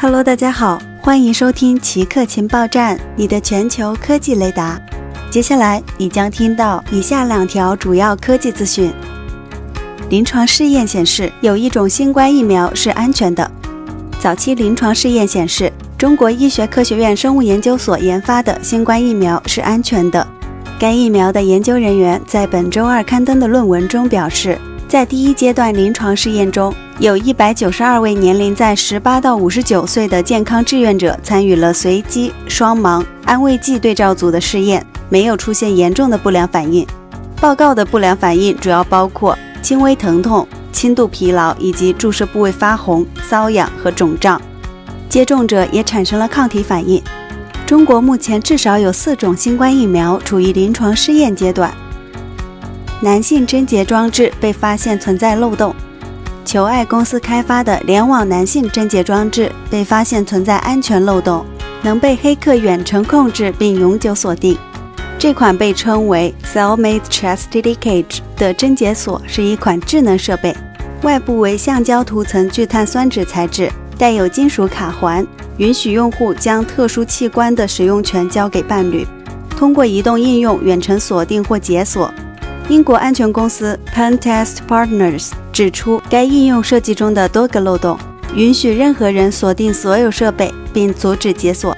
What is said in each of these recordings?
Hello，大家好，欢迎收听奇客情报站，你的全球科技雷达。接下来你将听到以下两条主要科技资讯：临床试验显示，有一种新冠疫苗是安全的。早期临床试验显示，中国医学科学院生物研究所研发的新冠疫苗是安全的。该疫苗的研究人员在本周二刊登的论文中表示，在第一阶段临床试验中，有一百九十二位年龄在十八到五十九岁的健康志愿者参与了随机双盲安慰剂对照组的试验，没有出现严重的不良反应。报告的不良反应主要包括轻微疼痛、轻度疲劳以及注射部位发红、瘙痒和肿胀。接种者也产生了抗体反应。中国目前至少有四种新冠疫苗处于临床试验阶段。男性贞洁装置被发现存在漏洞。求爱公司开发的联网男性贞洁装置被发现存在安全漏洞，能被黑客远程控制并永久锁定。这款被称为 Cellmate Chastity Cage 的贞洁锁是一款智能设备，外部为橡胶涂层聚碳酸酯材质，带有金属卡环。允许用户将特殊器官的使用权交给伴侣，通过移动应用远程锁定或解锁。英国安全公司 Pentest Partners 指出，该应用设计中的多个漏洞，允许任何人锁定所有设备并阻止解锁。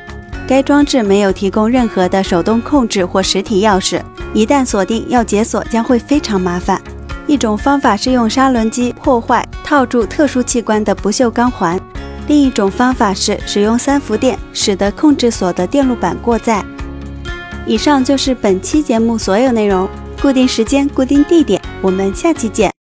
该装置没有提供任何的手动控制或实体钥匙，一旦锁定要解锁将会非常麻烦。一种方法是用砂轮机破坏套住特殊器官的不锈钢环。另一种方法是使用三伏电，使得控制锁的电路板过载。以上就是本期节目所有内容，固定时间，固定地点，我们下期见。